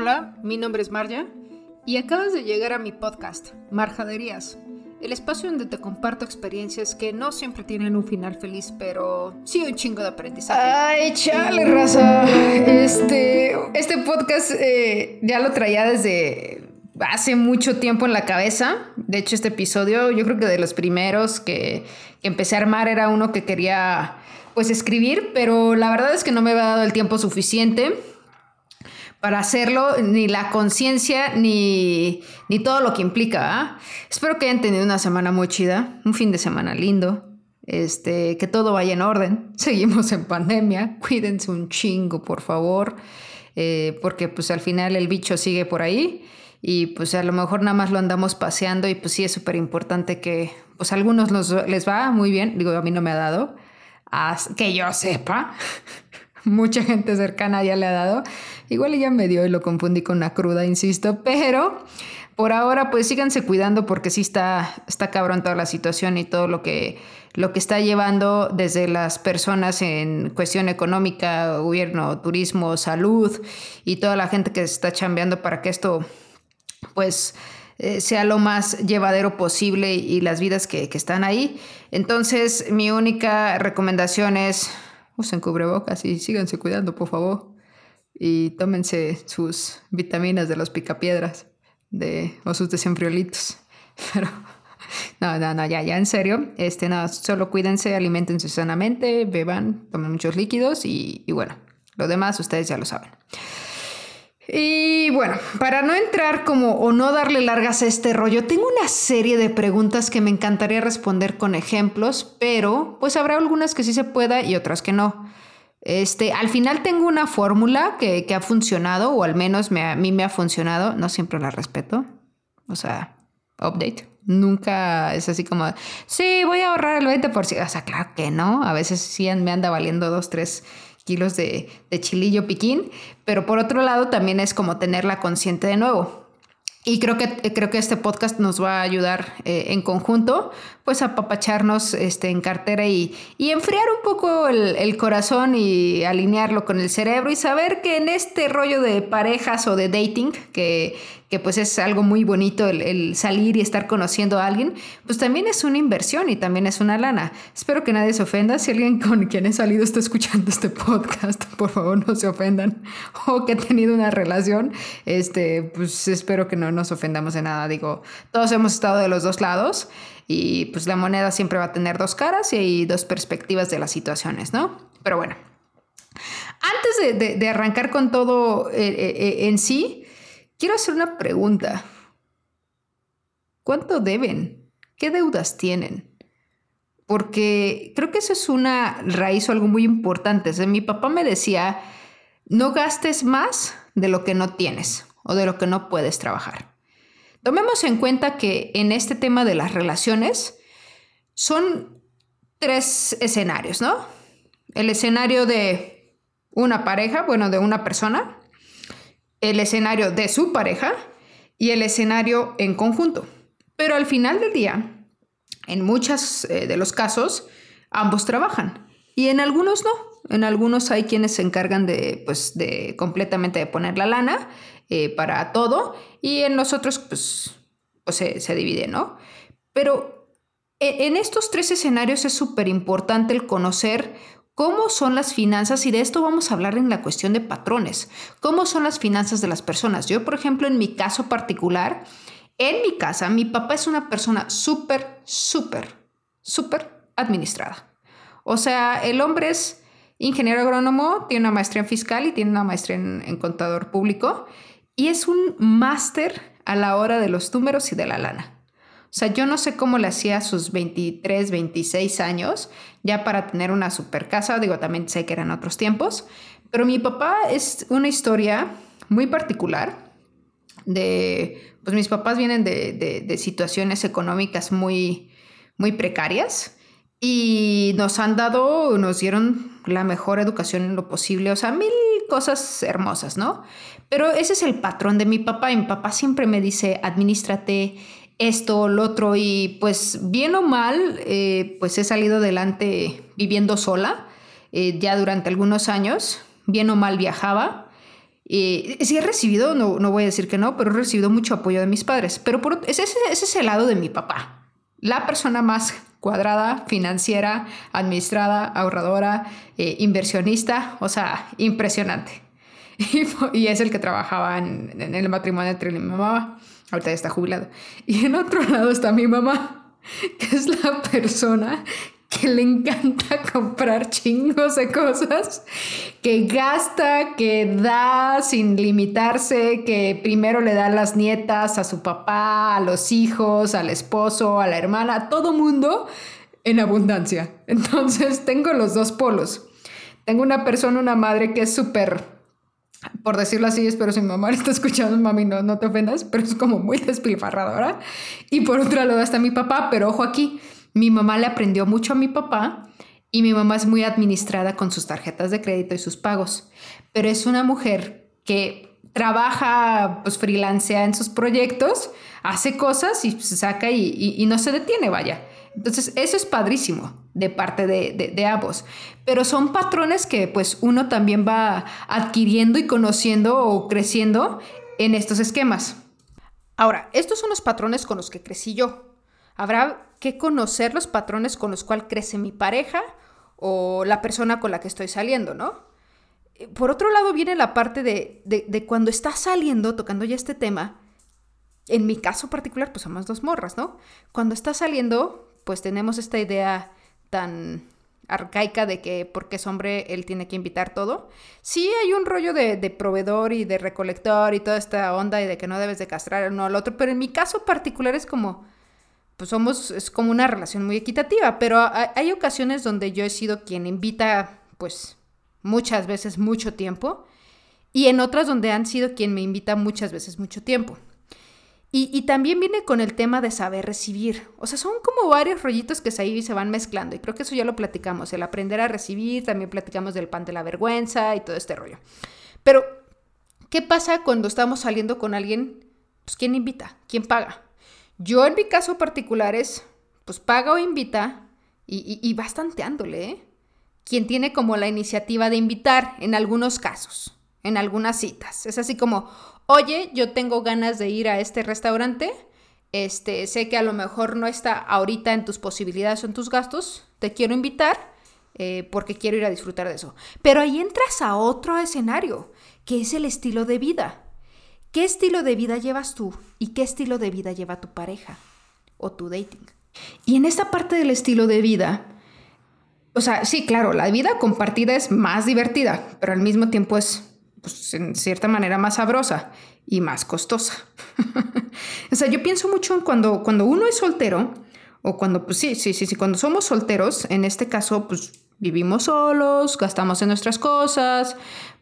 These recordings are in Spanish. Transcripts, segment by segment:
Hola, mi nombre es Marja y acabas de llegar a mi podcast, Marjaderías, el espacio donde te comparto experiencias que no siempre tienen un final feliz, pero sí un chingo de aprendizaje. Ay, chale, raza. Este, este podcast eh, ya lo traía desde hace mucho tiempo en la cabeza. De hecho, este episodio, yo creo que de los primeros que, que empecé a armar era uno que quería pues escribir, pero la verdad es que no me había dado el tiempo suficiente para hacerlo, ni la conciencia, ni, ni, todo lo que implica. Espero que hayan tenido una semana muy chida, un fin de semana lindo, este, que todo vaya en orden. Seguimos en pandemia, cuídense un chingo, por favor, eh, porque pues al final el bicho sigue por ahí y pues a lo mejor nada más lo andamos paseando y pues sí es súper importante que pues a algunos les va muy bien, digo, a mí no me ha dado que yo sepa, mucha gente cercana ya le ha dado. Igual ya me dio y lo confundí con una cruda, insisto, pero por ahora pues síganse cuidando porque sí está, está cabrón toda la situación y todo lo que, lo que está llevando desde las personas en cuestión económica, gobierno, turismo, salud y toda la gente que está chambeando para que esto pues eh, sea lo más llevadero posible y las vidas que, están ahí. Entonces, mi única recomendación es usen cubrebocas y síganse cuidando, por favor. Y tómense sus vitaminas de los picapiedras de, o sus desenfriolitos. Pero no, no, no, ya, ya en serio. Este, no, solo cuídense, alimentense sanamente, beban, tomen muchos líquidos y, y bueno, lo demás ustedes ya lo saben. Y bueno, para no entrar como o no darle largas a este rollo, tengo una serie de preguntas que me encantaría responder con ejemplos, pero pues habrá algunas que sí se pueda y otras que no. Este, al final tengo una fórmula que, ha funcionado, o al menos a mí me ha funcionado, no siempre la respeto. O sea, update. Nunca es así como, sí, voy a ahorrar el 20%. O sea, claro que no. A veces sí me anda valiendo dos, tres de, chilillo piquín, pero por otro lado también es como tenerla consciente de nuevo. Y creo que, creo que este podcast nos va a ayudar eh, en conjunto, pues a papacharnos este, en cartera y, y enfriar un poco el, corazón y alinearlo con el cerebro y saber que en este rollo de parejas o de dating, que, que pues es algo muy bonito el, salir y estar conociendo a alguien, pues también es una inversión y también es una lana. Espero que nadie se ofenda. Si alguien con quien he salido está escuchando este podcast, por favor no se ofendan. O que he tenido una relación, este, pues espero que no nos ofendamos de nada. Digo, todos hemos estado de los dos lados y pues la moneda siempre va a tener dos caras y hay dos perspectivas de las situaciones, ¿no? Pero bueno. Antes de, arrancar con todo eh, eh, eh, en sí, Quiero hacer una pregunta. ¿Cuánto deben? ¿Qué deudas tienen? Porque creo que eso es una raíz o algo muy importante. mi papá me decía, no gastes más de lo que no tienes o de lo que no puedes trabajar. Tomemos en cuenta que en este tema de las relaciones son tres escenarios, ¿no? El escenario de una pareja, bueno, de una persona, el escenario de su pareja y el escenario en conjunto. Pero al final del día, en muchos eh, de los casos, ambos trabajan y en algunos no. En algunos hay quienes se encargan de, pues, de completamente de poner la lana eh, para todo y en los otros, pues, pues se, se divide, ¿no? Pero e, en estos tres escenarios es súper importante el conocer ¿Cómo son las finanzas? Y de esto vamos a hablar en la cuestión de patrones. ¿Cómo son las finanzas de las personas? Yo, por ejemplo, en mi caso particular, en mi casa, mi papá es una persona súper, súper, súper administrada. O sea, el hombre es ingeniero agrónomo, tiene una maestría en fiscal y tiene una maestría en, contador público y es un máster a la hora de los números y de la lana. O sea, yo no sé cómo le hacía a sus 23, 26 años ya para tener una super casa. Digo, también sé que eran otros tiempos. Pero mi papá es una historia muy particular de, pues mis papás vienen de, situaciones económicas muy, muy precarias y nos han dado, nos dieron la mejor educación en lo posible, o sea, mil cosas hermosas, ¿no? Pero ese es el patrón de mi papá mi papá siempre me dice, administrate, esto, lo otro, y pues bien o mal, eh, pues he salido adelante viviendo sola, eh, ya durante algunos años, bien o mal viajaba, Y sí he recibido, no, no voy a decir que no, pero he recibido mucho apoyo de mis padres. Pero por, ese, ese es el lado de mi papá. La persona más cuadrada, financiera, administrada, ahorradora, eh, inversionista, o sea, impresionante. Y, es el que trabajaba en, en el matrimonio entre mi mamá. Ahorita ya está jubilado. Y en otro lado está mi mamá, que es la persona que le encanta comprar chingos de cosas, que gasta, que da sin limitarse, que primero le da a las nietas, a su papá, a los hijos, al esposo, a la hermana, a todo mundo en abundancia. Entonces tengo los dos polos. Tengo una persona, una madre que es súper, por decirlo así, espero si mi mamá está escuchando, mami, no, no te ofendas, pero es como muy despilfarradora. Y por otro lado está mi papá, pero ojo aquí mi mamá le aprendió mucho a mi papá y mi mamá es muy administrada con sus tarjetas de crédito y sus pagos, pero es una mujer que trabaja, pues freelancea en sus proyectos, hace cosas y se saca y, no se detiene, vaya. Entonces, eso es padrísimo de parte de, de, ambos. Pero son patrones que pues uno también va adquiriendo y conociendo o creciendo en estos esquemas. Ahora, estos son los patrones con los que crecí yo. Habrá que conocer los patrones con los cuales crece mi pareja o la persona con la que estoy saliendo, ¿no? Por otro lado viene la parte de, de, cuando estás saliendo, tocando ya este tema, en mi caso particular, pues somos dos morras, ¿no? Cuando estás saliendo, pues tenemos esta idea tan arcaica de que porque es hombre él tiene que invitar todo. Sí hay un rollo de, proveedor y de recolector y toda esta onda y de que no debes de castrar uno al otro, pero en mi caso particular es como, pues somos, es como una relación muy equitativa, pero hay, ocasiones donde yo he sido quien invita, pues muchas veces mucho tiempo, y en otras donde han sido quien me invita muchas veces mucho tiempo. Y, también viene con el tema de saber recibir. O sea, son como varios rollitos que se ahí se van mezclando. Y creo que eso ya lo platicamos. El aprender a recibir, también platicamos del pan de la vergüenza y todo este rollo. Pero, ¿qué pasa cuando estamos saliendo con alguien? Pues, ¿quién invita? ¿Quién paga? Yo en mi caso particular es, pues paga o invita y, y, bastanteándole, ¿eh? Quien tiene como la iniciativa de invitar en algunos casos, en algunas citas. Es así como, oye, yo tengo ganas de ir a este restaurante, este, sé que a lo mejor no está ahorita en tus posibilidades o en tus gastos, te quiero invitar eh, porque quiero ir a disfrutar de eso. Pero ahí entras a otro escenario, que es el estilo de vida. ¿Qué estilo de vida llevas tú y qué estilo de vida lleva tu pareja o tu dating? Y en esta parte del estilo de vida, o sea, sí, claro, la vida compartida es más divertida, pero al mismo tiempo es, pues, en cierta manera, más sabrosa y más costosa. o sea, yo pienso mucho en cuando, cuando uno es soltero, o cuando, pues sí, sí, sí, sí, cuando somos solteros, en este caso, pues vivimos solos, gastamos en nuestras cosas,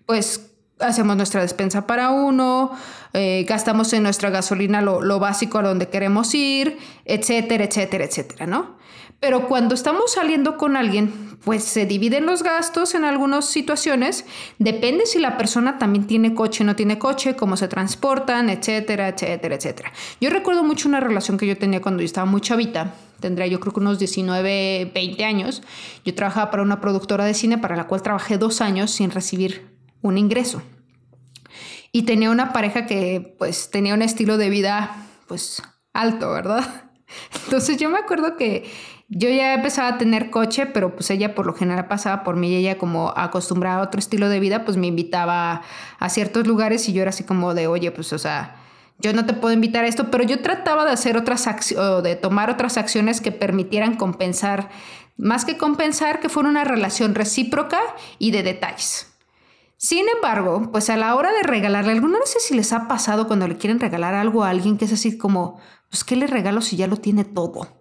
pues hacemos nuestra despensa para uno, eh, gastamos en nuestra gasolina lo, básico a donde queremos ir, etcétera, etcétera, etcétera, ¿no? Pero cuando estamos saliendo con alguien, pues se dividen los gastos en algunas situaciones. Depende si la persona también tiene coche o no tiene coche, cómo se transportan, etcétera, etcétera, etcétera. Yo recuerdo mucho una relación que yo tenía cuando yo estaba muy chavita. Tendría yo creo que unos 19, 20 años. Yo trabajaba para una productora de cine para la cual trabajé dos años sin recibir un ingreso. Y tenía una pareja que pues tenía un estilo de vida pues alto, ¿verdad? Entonces yo me acuerdo que yo ya empezaba a tener coche, pero pues ella por lo general pasaba por mí y ella como acostumbrada a otro estilo de vida, pues me invitaba a ciertos lugares y yo era así como de, oye, pues o sea, yo no te puedo invitar a esto, pero yo trataba de hacer otras acciones, de tomar otras acciones que permitieran compensar, más que compensar, que fuera una relación recíproca y de detalles. Sin embargo, pues a la hora de regalarle algo, no sé si les ha pasado cuando le quieren regalar algo a alguien que es así como, pues ¿qué le regalo si ya lo tiene todo?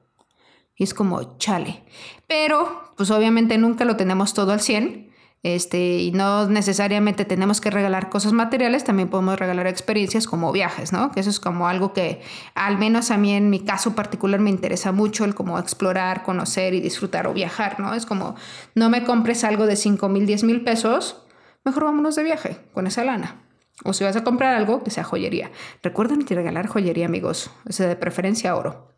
Y es como, chale. Pero, pues obviamente nunca lo tenemos todo al 100. Este, y no necesariamente tenemos que regalar cosas materiales, también podemos regalar experiencias como viajes, ¿no? Que eso es como algo que al menos a mí en mi caso particular me interesa mucho, el como explorar, conocer y disfrutar o viajar, ¿no? Es como, no me compres algo de 5 mil, 10 mil pesos, mejor vámonos de viaje con esa lana. O si vas a comprar algo, que sea joyería. Recuerden que regalar joyería, amigos. O sea, de preferencia oro.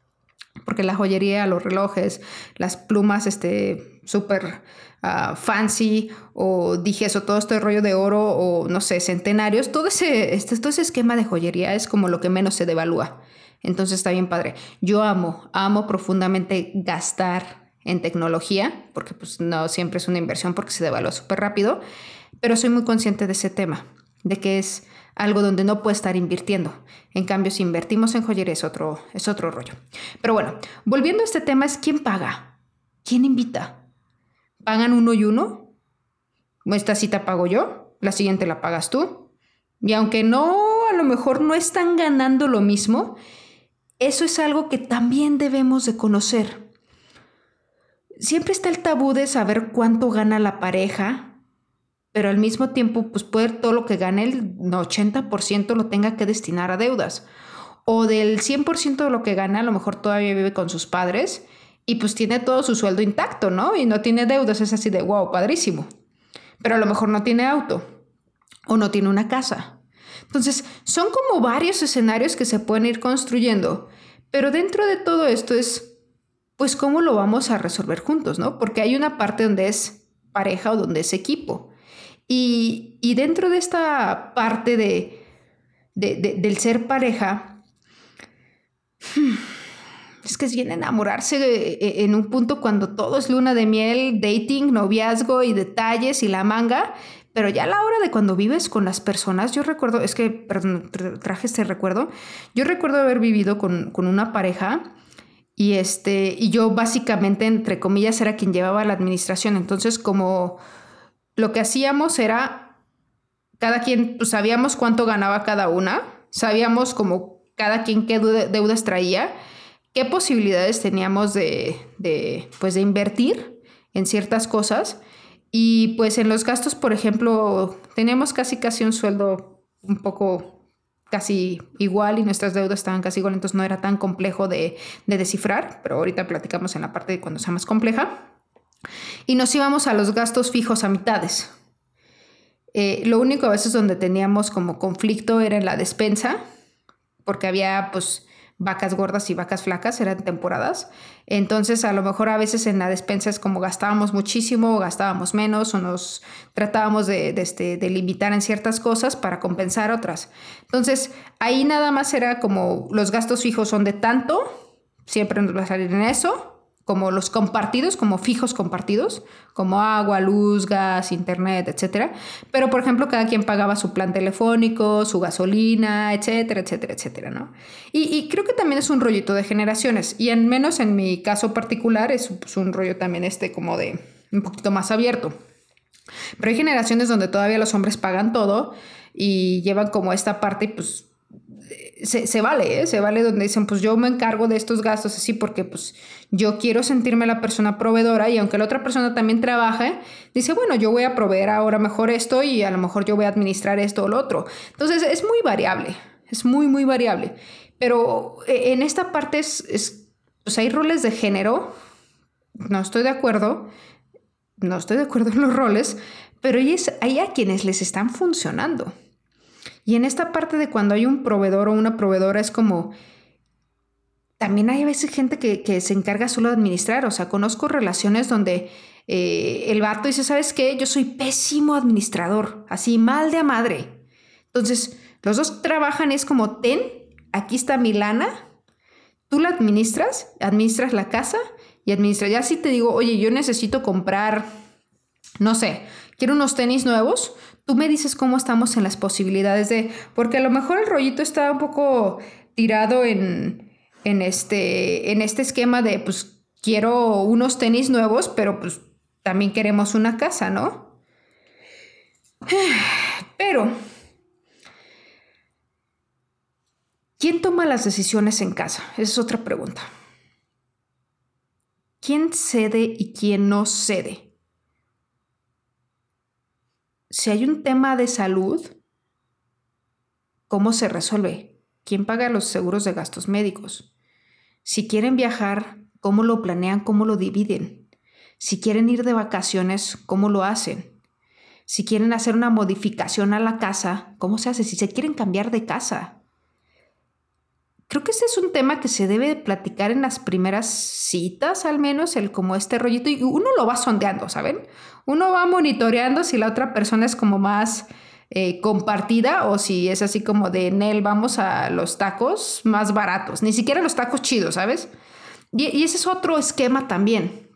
Porque la joyería, los relojes, las plumas, este, súper ah, fancy, o dije eso, todo este rollo de oro, o no sé, centenarios, todo ese, este, todo ese esquema de joyería es como lo que menos se devalúa. Entonces está bien padre. Yo amo, amo profundamente gastar en tecnología, porque pues no siempre es una inversión porque se devalúa súper rápido, pero soy muy consciente de ese tema, de que es algo donde no puede estar invirtiendo. En cambio, si invertimos en joyería es otro, es otro rollo. Pero bueno, volviendo a este tema es quién paga, quién invita. ¿Pagan uno y uno? Esta cita pago yo, la siguiente la pagas tú. Y aunque no, a lo mejor no están ganando lo mismo, eso es algo que también debemos de conocer. Siempre está el tabú de saber cuánto gana la pareja, pero al mismo tiempo, pues puede todo lo que gane el 80% lo tenga que destinar a deudas. O del 100% de lo que gana, a lo mejor todavía vive con sus padres y pues tiene todo su sueldo intacto, ¿no? Y no tiene deudas, es así de, wow, padrísimo. Pero a lo mejor no tiene auto o no tiene una casa entonces, son como varios escenarios que se pueden ir construyendo, pero dentro de todo esto es, pues, cómo lo vamos a resolver juntos, ¿no? Porque hay una parte donde es pareja o donde es equipo. Y, dentro de esta parte de, del ser pareja, es que es bien enamorarse eh, en un punto cuando todo es luna de miel, dating, noviazgo y detalles y la manga, pero ya a la hora de cuando vives con las personas, yo recuerdo, es que, perdón, traje este recuerdo, yo recuerdo haber vivido con, una pareja y, este, y yo básicamente, entre comillas, era quien llevaba la administración. Entonces, como lo que hacíamos era, cada quien, pues sabíamos cuánto ganaba cada una, sabíamos como cada quien qué deudas traía, qué posibilidades teníamos de, de, pues, de invertir en ciertas cosas y pues en los gastos, por ejemplo, teníamos casi casi un sueldo un poco casi igual y nuestras deudas estaban casi igual, entonces no era tan complejo de, descifrar, pero ahorita platicamos en la parte de cuando sea más compleja. Y nos íbamos a los gastos fijos a mitades. Eh, lo único a veces donde teníamos como conflicto era en la despensa, porque había pues vacas gordas y vacas flacas, eran temporadas. Entonces, a lo mejor a veces en la despensa es como gastábamos muchísimo o gastábamos menos o nos tratábamos de, este, de limitar en ciertas cosas para compensar otras. Entonces, ahí nada más era como los gastos fijos son de tanto, siempre nos va a salir en eso, como los compartidos, como fijos compartidos, como agua, luz, gas, internet, etcétera. Pero, por ejemplo, cada quien pagaba su plan telefónico, su gasolina, etcétera, etcétera, etcétera, ¿no? Y, creo que también es un rollito de generaciones. Y al menos en mi caso particular es pues, un rollo también este como de un poquito más abierto. Pero hay generaciones donde todavía los hombres pagan todo y llevan como esta parte, pues se, vale, ¿eh? se vale donde dicen, pues yo me encargo de estos gastos así porque pues yo quiero sentirme la persona proveedora y aunque la otra persona también trabaje, dice, bueno, yo voy a proveer ahora mejor esto y a lo mejor yo voy a administrar esto o lo otro. Entonces es muy variable, es muy, muy variable. Pero eh, en esta parte es, es pues hay roles de género, no estoy de acuerdo, no estoy de acuerdo en los roles, pero hay a quienes les están funcionando. Y en esta parte de cuando hay un proveedor o una proveedora es como, también hay a veces gente que, se encarga solo de administrar, o sea, conozco relaciones donde eh, el vato dice, ¿sabes qué? Yo soy pésimo administrador, así mal de a madre. Entonces, los dos trabajan, es como, ten, aquí está mi lana, tú la administras, administras la casa y administras. Ya si te digo, oye, yo necesito comprar, no sé, quiero unos tenis nuevos, tú me dices cómo estamos en las posibilidades de, porque a lo mejor el rollito está un poco tirado en, en, este, en este esquema de, pues quiero unos tenis nuevos, pero pues también queremos una casa, ¿no? Pero, ¿quién toma las decisiones en casa? Esa es otra pregunta. ¿Quién cede y quién no cede? Si hay un tema de salud, ¿cómo se resuelve? ¿Quién paga los seguros de gastos médicos? Si quieren viajar, ¿cómo lo planean? ¿Cómo lo dividen? Si quieren ir de vacaciones, ¿cómo lo hacen? Si quieren hacer una modificación a la casa, ¿cómo se hace? Si se quieren cambiar de casa, creo que este es un tema que se debe platicar en las primeras citas, al menos, el como este rollito, y uno lo va sondeando, ¿saben? Uno va monitoreando si la otra persona es como más eh, compartida o si es así como de en él vamos a los tacos más baratos, ni siquiera los tacos chidos, ¿sabes? Y, y ese es otro esquema también.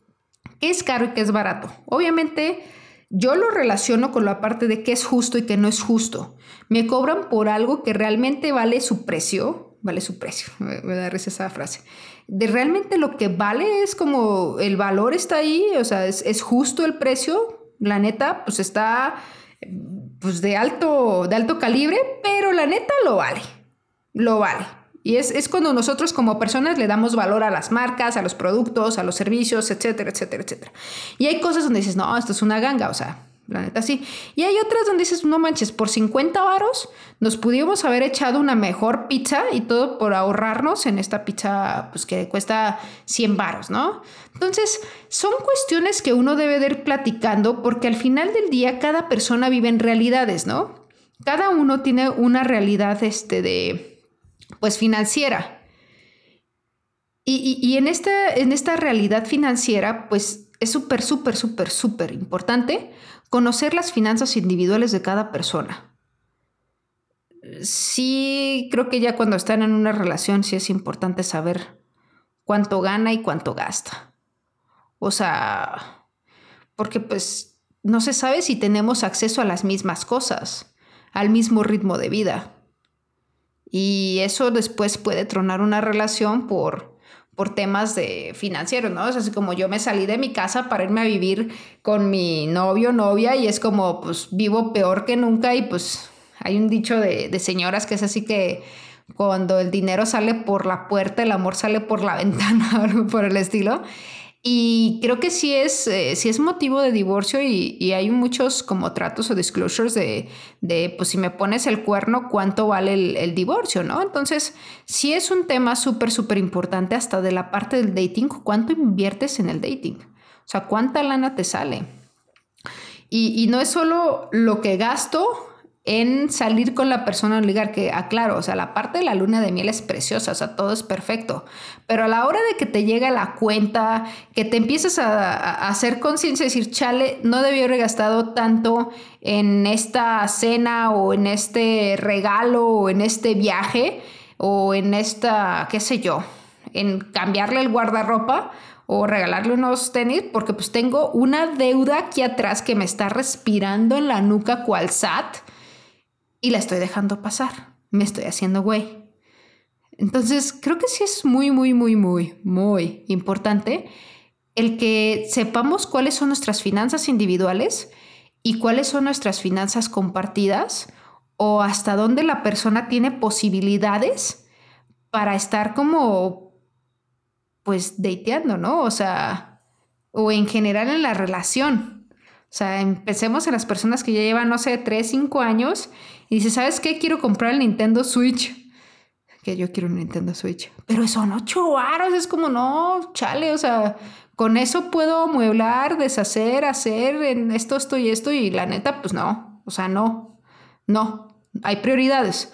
¿Qué es caro y qué es barato? Obviamente yo lo relaciono con la parte de qué es justo y qué no es justo. Me cobran por algo que realmente vale su precio, vale su precio, me, da risa esa frase. De realmente lo que vale es como el valor está ahí, o sea, es, es justo el precio, la neta, pues está pues de alto, de alto calibre, pero la neta lo vale, lo vale. Y es, es, cuando nosotros como personas le damos valor a las marcas, a los productos, a los servicios, etcétera, etcétera, etcétera. Y hay cosas donde dices, no, esto es una ganga, o sea, la neta sí. Y hay otras donde dices, no manches, por 50 varos nos pudimos haber echado una mejor pizza y todo por ahorrarnos en esta pizza pues que cuesta 100 varos, ¿no? Entonces, son cuestiones que uno debe de ir platicando porque al final del día cada persona vive en realidades, ¿no? Cada uno tiene una realidad este de pues financiera. Y, y, y en, esta, en esta realidad financiera, pues es súper, súper, súper, súper importante conocer las finanzas individuales de cada persona. Sí, creo que ya cuando están en una relación sí es importante saber cuánto gana y cuánto gasta. O sea, porque pues no se sabe si tenemos acceso a las mismas cosas, al mismo ritmo de vida. Y eso después puede tronar una relación por por temas de financieros, ¿no? Es así como yo me salí de mi casa para irme a vivir con mi novio, novia, y es como, pues vivo peor que nunca y pues hay un dicho de, de señoras que es así que cuando el dinero sale por la puerta, el amor sale por la ventana, por el estilo. Y creo que sí es, eh, es motivo de divorcio y, hay muchos como tratos o disclosures de, pues si me pones el cuerno, ¿cuánto vale el, divorcio? ¿no? Entonces, sí es un tema súper, súper importante hasta de la parte del dating, ¿cuánto inviertes en el dating? O sea, ¿cuánta lana te sale? Y no es solo lo que gasto, en salir con la persona a ligar, que aclaro, o sea, la parte de la luna de miel es preciosa, o sea, todo es perfecto, pero a la hora de que te llega la cuenta, que te empiezas a, hacer conciencia, decir, chale, no debí haber gastado tanto en esta cena o en este regalo o en este viaje o en esta, qué sé yo, en cambiarle el guardarropa o regalarle unos tenis porque pues tengo una deuda aquí atrás que me está respirando en la nuca cual SAT y la estoy dejando pasar. Me estoy haciendo güey. Entonces, creo que sí es muy, muy, muy, muy, muy importante el que sepamos cuáles son nuestras finanzas individuales y cuáles son nuestras finanzas compartidas o hasta dónde la persona tiene posibilidades para estar como, pues, dateando, ¿no? O sea, o en general en la relación. O sea, empecemos en las personas que ya llevan, no sé, 3, 5 años y dice, ¿sabes qué? Quiero comprar el Nintendo Switch. Que yo quiero un Nintendo Switch. Pero son 8 varos, es como, no, chale, o sea, con eso puedo mueblar, deshacer, hacer en esto, esto y esto y la neta, pues no, o sea, no, no, hay prioridades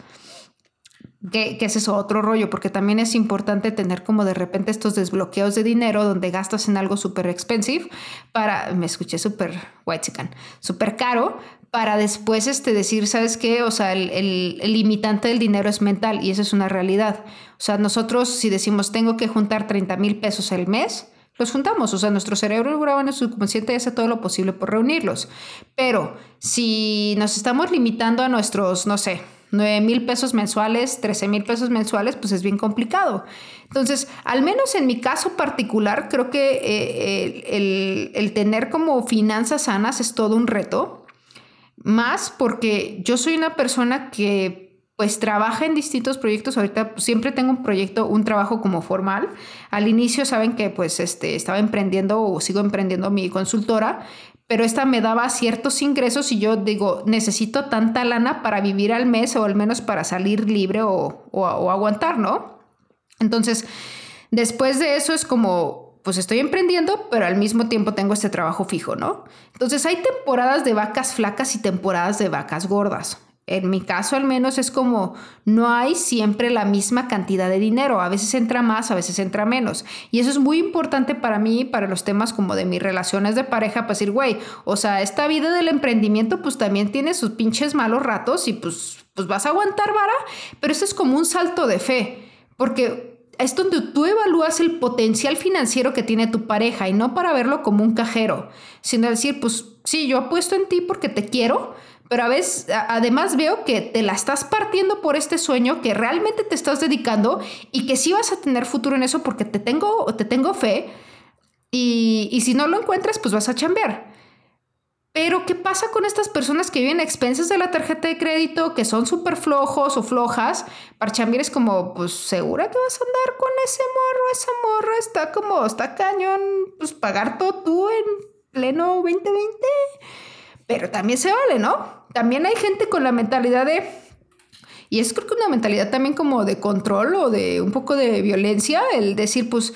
que, es eso, otro rollo, porque también es importante tener como de repente estos desbloqueos de dinero donde gastas en algo súper expensive para, me escuché súper white súper caro, para después este, decir, ¿sabes qué? O sea, el, limitante del dinero es mental y eso es una realidad. O sea, nosotros si decimos tengo que juntar 30 mil pesos al mes, los juntamos, o sea, nuestro cerebro graba en el subconsciente hace todo lo posible por reunirlos. Pero si nos estamos limitando a nuestros, no sé, 9 mil pesos mensuales, 13 mil pesos mensuales, pues es bien complicado. Entonces, al menos en mi caso particular, creo que eh, el, tener como finanzas sanas es todo un reto, más porque yo soy una persona que pues trabaja en distintos proyectos. Ahorita siempre tengo un proyecto, un trabajo como formal. Al inicio saben que pues este, estaba emprendiendo o sigo emprendiendo mi consultora, pero esta me daba ciertos ingresos y yo digo, necesito tanta lana para vivir al mes o al menos para salir libre o, aguantar, ¿no? Entonces, después de eso es como, pues estoy emprendiendo, pero al mismo tiempo tengo este trabajo fijo, ¿no? Entonces hay temporadas de vacas flacas y temporadas de vacas gordas. En mi caso al menos es como no hay siempre la misma cantidad de dinero, a veces entra más, a veces entra menos. Y eso es muy importante para mí, para los temas como de mis relaciones de pareja, pues decir, güey, o sea, esta vida del emprendimiento pues también tiene sus pinches malos ratos y pues, pues vas a aguantar vara, pero esto es como un salto de fe, porque es donde tú evalúas el potencial financiero que tiene tu pareja y no para verlo como un cajero, sino decir, pues sí, yo apuesto en ti porque te quiero, pero a veces, además veo que te la estás partiendo por este sueño, que realmente te estás dedicando y que sí vas a tener futuro en eso porque te tengo, te tengo fe. Y, y si no lo encuentras, pues vas a chambear. Pero, ¿qué pasa con estas personas que viven a expensas de la tarjeta de crédito, que son súper flojos o flojas? Para chambear es como, pues, ¿segura que vas a andar con ese morro? Esa morra está como, está cañón, pues, pagar todo tú en pleno 2020. Pero también se vale, ¿no? También hay gente con la mentalidad de... Y es creo que una mentalidad también como de control o de un poco de violencia, el decir, pues,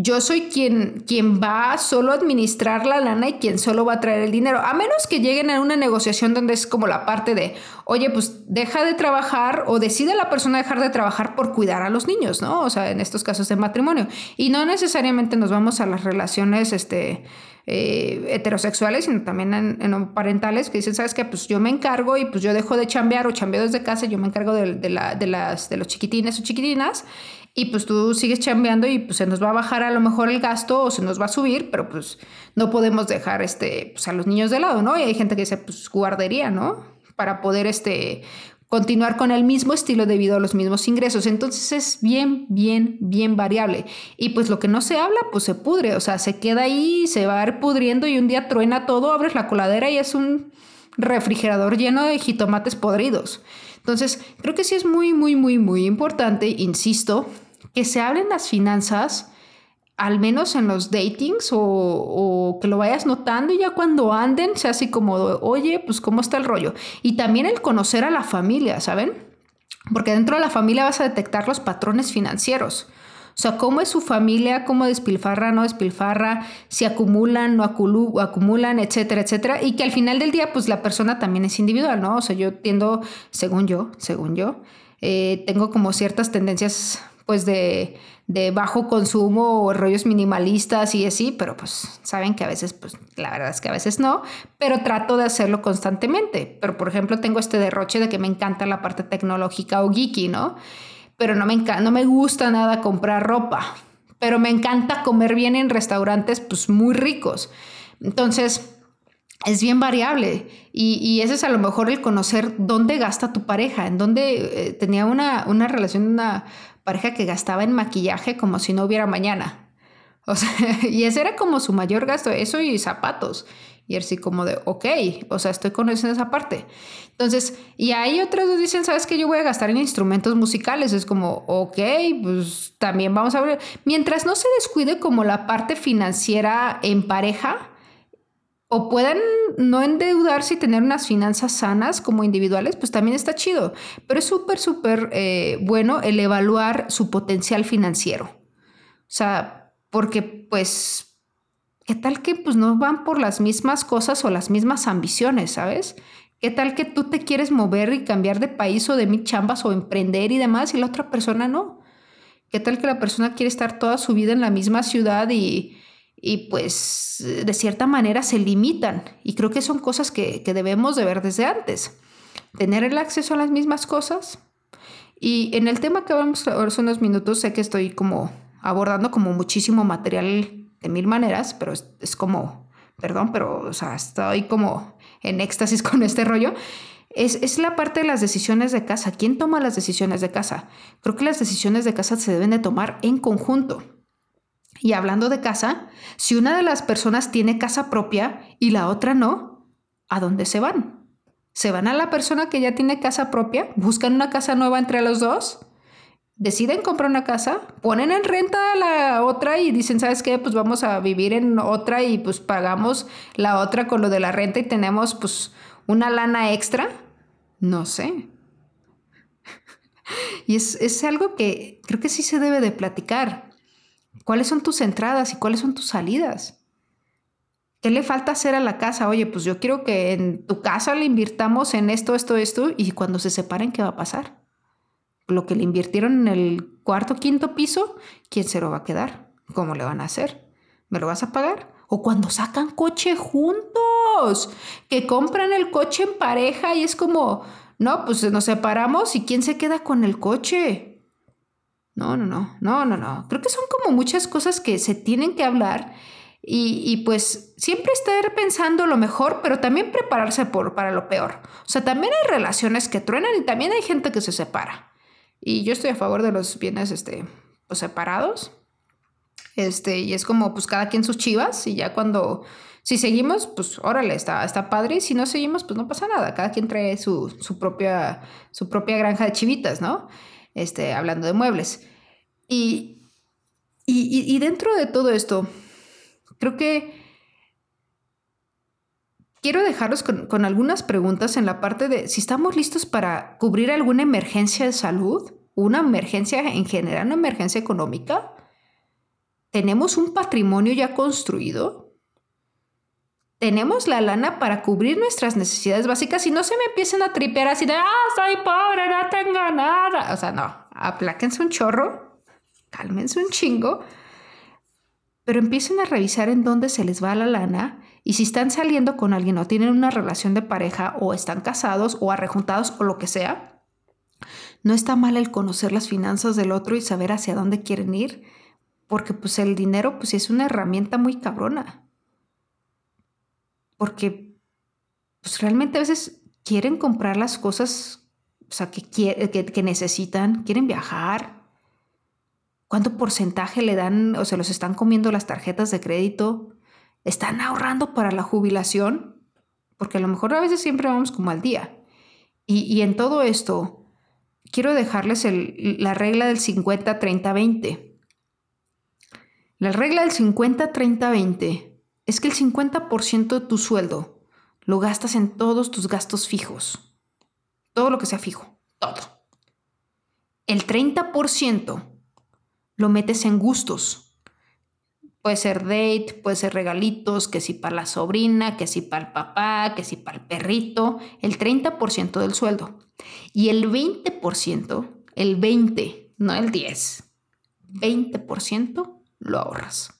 yo soy quien, quien va solo a administrar la lana y quien solo va a traer el dinero. A menos que lleguen a una negociación donde es como la parte de, oye, pues deja de trabajar o decide la persona dejar de trabajar por cuidar a los niños, ¿no? O sea, en estos casos de matrimonio. Y no necesariamente nos vamos a las relaciones, este, eh, heterosexuales, sino también en, parentales que dicen, ¿sabes qué? Pues yo me encargo y pues yo dejo de chambear o chambeo desde casa, yo me encargo de, la, de, las, de los chiquitines o chiquitinas y pues tú sigues chambeando y pues se nos va a bajar a lo mejor el gasto o se nos va a subir, pero pues no podemos dejar este, pues, a los niños de lado, ¿no? Y hay gente que dice, pues guardería, ¿no? Para poder este, continuar con el mismo estilo debido a los mismos ingresos. Entonces es bien, bien, bien variable. Y pues lo que no se habla, pues se pudre, o sea, se queda ahí, se va a ir pudriendo y un día truena todo, abres la coladera y es un refrigerador lleno de jitomates podridos. Entonces, creo que sí es muy, muy, muy, muy importante, insisto, que se hablen las finanzas al menos en los datings o, que lo vayas notando y ya cuando anden sea así como, oye, pues cómo está el rollo. Y también el conocer a la familia, ¿saben? Porque dentro de la familia vas a detectar los patrones financieros. O sea, cómo es su familia, cómo despilfarra, no despilfarra, si acumulan, no acumulan, etcétera, etcétera. Y que al final del día, pues la persona también es individual, ¿no? O sea, yo tiendo, según yo, según yo, eh, tengo como ciertas tendencias, pues de de bajo consumo o rollos minimalistas y así, pero pues saben que a veces, pues la verdad es que a veces no, pero trato de hacerlo constantemente. Pero por ejemplo, tengo este derroche de que me encanta la parte tecnológica o geeky, ¿no? Pero no me, no me gusta nada comprar ropa, pero me encanta comer bien en restaurantes pues muy ricos. Entonces, es bien variable y, y, ese es a lo mejor el conocer dónde gasta tu pareja, en dónde eh, tenía una, una relación, una pareja que gastaba en maquillaje como si no hubiera mañana. O sea, y ese era como su mayor gasto, eso y zapatos. Y así como de, ok, o sea, estoy conociendo esa parte. Entonces, y hay otros que dicen, ¿sabes qué? Yo voy a gastar en instrumentos musicales. Es como, ok, pues también vamos a ver. Mientras no se descuide como la parte financiera en pareja, o puedan no endeudarse y tener unas finanzas sanas como individuales, pues también está chido. Pero es súper, súper eh, bueno el evaluar su potencial financiero. O sea, porque pues, ¿qué tal que pues no van por las mismas cosas o las mismas ambiciones, ¿sabes? ¿Qué tal que tú te quieres mover y cambiar de país o de mi chambas o emprender y demás y la otra persona no? ¿Qué tal que la persona quiere estar toda su vida en la misma ciudad y y pues de cierta manera se limitan. Y creo que son cosas que, debemos de ver desde antes. Tener el acceso a las mismas cosas. Y en el tema que vamos hace unos minutos, sé que estoy como abordando como muchísimo material de mil maneras, pero es, como, perdón, pero o sea, estoy como en éxtasis con este rollo. Es, es, la parte de las decisiones de casa. ¿Quién toma las decisiones de casa? Creo que las decisiones de casa se deben de tomar en conjunto. Y hablando de casa, si una de las personas tiene casa propia y la otra no, ¿a dónde se van? ¿Se van a la persona que ya tiene casa propia? ¿Buscan una casa nueva entre los dos? deciden comprar una casa, ponen en renta a la otra y dicen, ¿sabes qué? Pues vamos a vivir en otra y pues pagamos la otra con lo de la renta y tenemos pues una lana extra. No sé. y es, es algo que creo que sí se debe de platicar. ¿Cuáles son tus entradas y cuáles son tus salidas? ¿Qué le falta hacer a la casa? Oye, pues yo quiero que en tu casa le invirtamos en esto, esto, esto, y cuando se separen, ¿qué va a pasar? Lo que le invirtieron en el cuarto, quinto piso, ¿quién se lo va a quedar? ¿Cómo le van a hacer? ¿Me lo vas a pagar? O cuando sacan coche juntos, que compran el coche en pareja y es como, no, pues nos separamos y ¿quién se queda con el coche? No, no, no, no, no, no. Creo que son como muchas cosas que se tienen que hablar y, pues siempre estar pensando lo mejor, pero también prepararse por, para lo peor. O sea, también hay relaciones que truenan y también hay gente que se separa. Y yo estoy a favor de los bienes este, pues, separados. Este, y es como, pues cada quien sus chivas y ya cuando, si seguimos, pues órale, está, está padre. Y si no seguimos, pues no pasa nada. Cada quien trae su, su, propia, su propia granja de chivitas, ¿no? Este, hablando de muebles. Y, y, y dentro de todo esto, creo que quiero dejaros con, algunas preguntas en la parte de si estamos listos para cubrir alguna emergencia de salud, una emergencia en general, una emergencia económica. ¿Tenemos un patrimonio ya construido? Tenemos la lana para cubrir nuestras necesidades básicas y no se me empiecen a tripear así de, ah, soy pobre, no tengo nada. O sea, no, apláquense un chorro, cálmense un chingo pero empiecen a revisar en dónde se les va la lana y si están saliendo con alguien o tienen una relación de pareja o están casados o arrejuntados o lo que sea, no está mal el conocer las finanzas del otro y saber hacia dónde quieren ir, porque pues el dinero pues es una herramienta muy cabrona. Porque pues realmente a veces quieren comprar las cosas o sea, que, que necesitan, quieren viajar, ¿Cuánto porcentaje le dan o se los están comiendo las tarjetas de crédito? ¿Están ahorrando para la jubilación? Porque a lo mejor a veces siempre vamos como al día. Y, en todo esto, quiero dejarles la regla del 50-30-20. La regla del 50-30-20 es que el 50% de tu sueldo lo gastas en todos tus gastos fijos. Todo lo que sea fijo, todo. El 30% lo metes en gustos. Puede ser date, puede ser regalitos, que si para la sobrina, que si para el papá, que si para el perrito, el 30% del sueldo. Y el 20%, el 20, no el 10, 20% lo ahorras.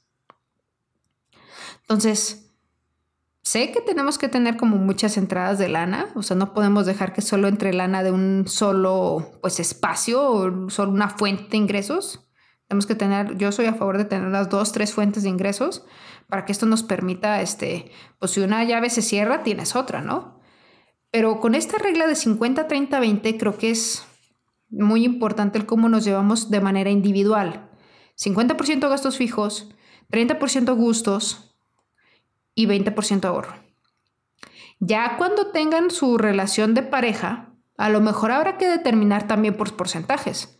Entonces, sé que tenemos que tener como muchas entradas de lana, o sea, no podemos dejar que solo entre lana de un solo pues espacio o solo una fuente de ingresos. Tenemos que tener, yo soy a favor de tener las dos, tres fuentes de ingresos para que esto nos permita, este, pues si una llave se cierra, tienes otra, ¿no? Pero con esta regla de 50, 30, 20, creo que es muy importante el cómo nos llevamos de manera individual. 50% gastos fijos, 30% gustos y 20% ahorro. Ya cuando tengan su relación de pareja, a lo mejor habrá que determinar también por porcentajes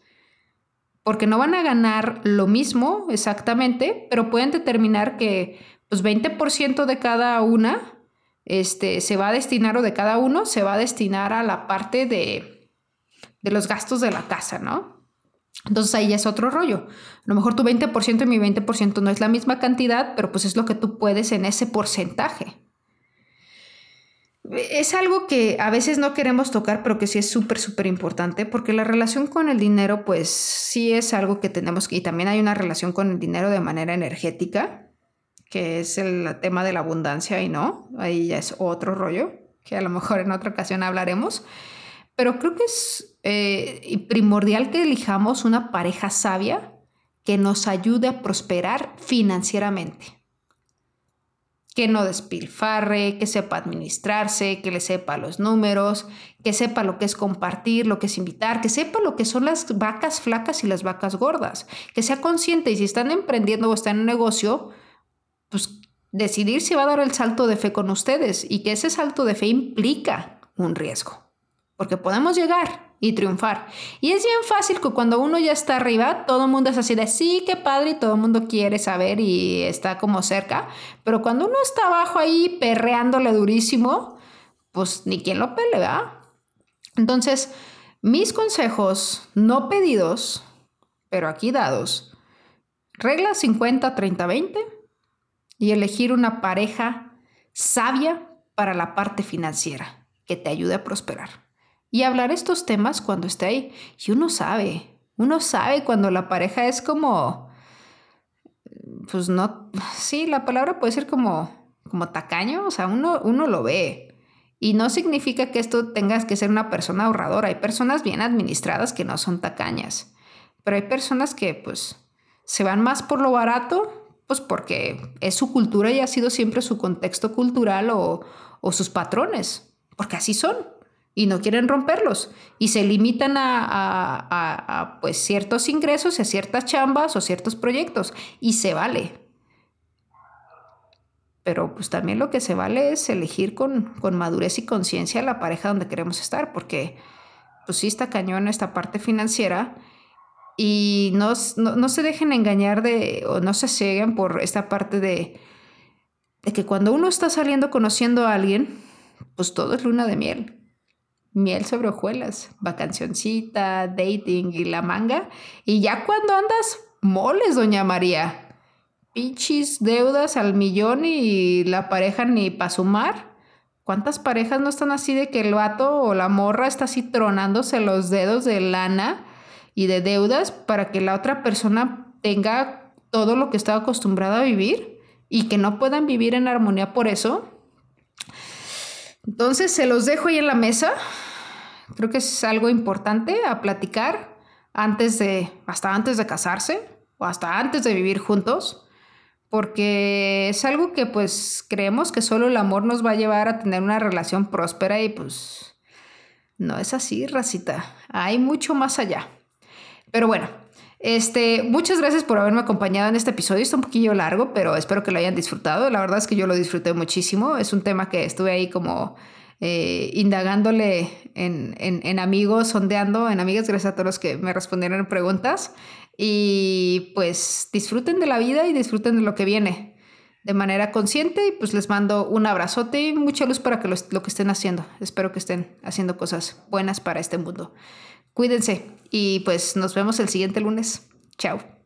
porque no van a ganar lo mismo exactamente, pero pueden determinar que pues 20% de cada una este, se va a destinar o de cada uno se va a destinar a la parte de, de los gastos de la casa, ¿no? Entonces ahí ya es otro rollo. A lo mejor tu 20% y mi 20% no es la misma cantidad, pero pues es lo que tú puedes en ese porcentaje es algo que a veces no queremos tocar, pero que sí es súper, súper importante, porque la relación con el dinero, pues sí es algo que tenemos, y también hay una relación con el dinero de manera energética, que es el tema de la abundancia y no, ahí ya es otro rollo, que a lo mejor en otra ocasión hablaremos, pero creo que es eh, primordial que elijamos una pareja sabia que nos ayude a prosperar financieramente. Que no despilfarre, que sepa administrarse, que le sepa los números, que sepa lo que es compartir, lo que es invitar, que sepa lo que son las vacas flacas y las vacas gordas, que sea consciente y si están emprendiendo o están en un negocio, pues decidir si va a dar el salto de fe con ustedes y que ese salto de fe implica un riesgo, porque podemos llegar, y triunfar. Y es bien fácil que cuando uno ya está arriba, todo el mundo es así de sí, qué padre, y todo el mundo quiere saber y está como cerca. Pero cuando uno está abajo ahí perreándole durísimo, pues ni quien lo pelea. Entonces, mis consejos no pedidos, pero aquí dados. Regla 50, 30, 20 y elegir una pareja sabia para la parte financiera, que te ayude a prosperar. Y hablar estos temas cuando esté ahí. Y uno sabe, uno sabe cuando la pareja es como, pues no, sí, la palabra puede ser como, como tacaño, o sea, uno, uno lo ve. Y no significa que esto tengas que ser una persona ahorradora. Hay personas bien administradas que no son tacañas. Pero hay personas que pues se van más por lo barato, pues porque es su cultura y ha sido siempre su contexto cultural o, sus patrones, porque así son y no quieren romperlos y se limitan a, pues ciertos ingresos y a ciertas chambas o ciertos proyectos y se vale. Pero pues también lo que se vale es elegir con, con madurez y conciencia la pareja donde queremos estar, porque pues sí está cañón esta parte financiera y no, se dejen engañar de, o no se cieguen por esta parte de, de que cuando uno está saliendo conociendo a alguien, pues todo es luna de miel. Miel sobre hojuelas, vacacioncita, dating y la manga. Y ya cuando andas, moles, doña María. Pinches deudas al millón y la pareja ni para sumar. ¿Cuántas parejas no están así de que el vato o la morra está así tronándose los dedos de lana y de deudas para que la otra persona tenga todo lo que está acostumbrada a vivir y que no puedan vivir en armonía por eso. Entonces se los dejo ahí en la mesa. Creo que es algo importante a platicar antes de, hasta antes de casarse o hasta antes de vivir juntos, porque es algo que pues creemos que solo el amor nos va a llevar a tener una relación próspera y pues no es así, racita. Hay mucho más allá. Pero bueno, este, muchas gracias por haberme acompañado en este episodio. Está un poquillo largo, pero espero que lo hayan disfrutado. La verdad es que yo lo disfruté muchísimo. Es un tema que estuve ahí como eh, indagándole en, en, amigos, sondeando en amigas. Gracias a todos los que me respondieron preguntas. Y pues disfruten de la vida y disfruten de lo que viene de manera consciente. Y pues les mando un abrazote y mucha luz para que lo que estén haciendo. Espero que estén haciendo cosas buenas para este mundo. Cuídense y pues nos vemos el siguiente lunes. Chao.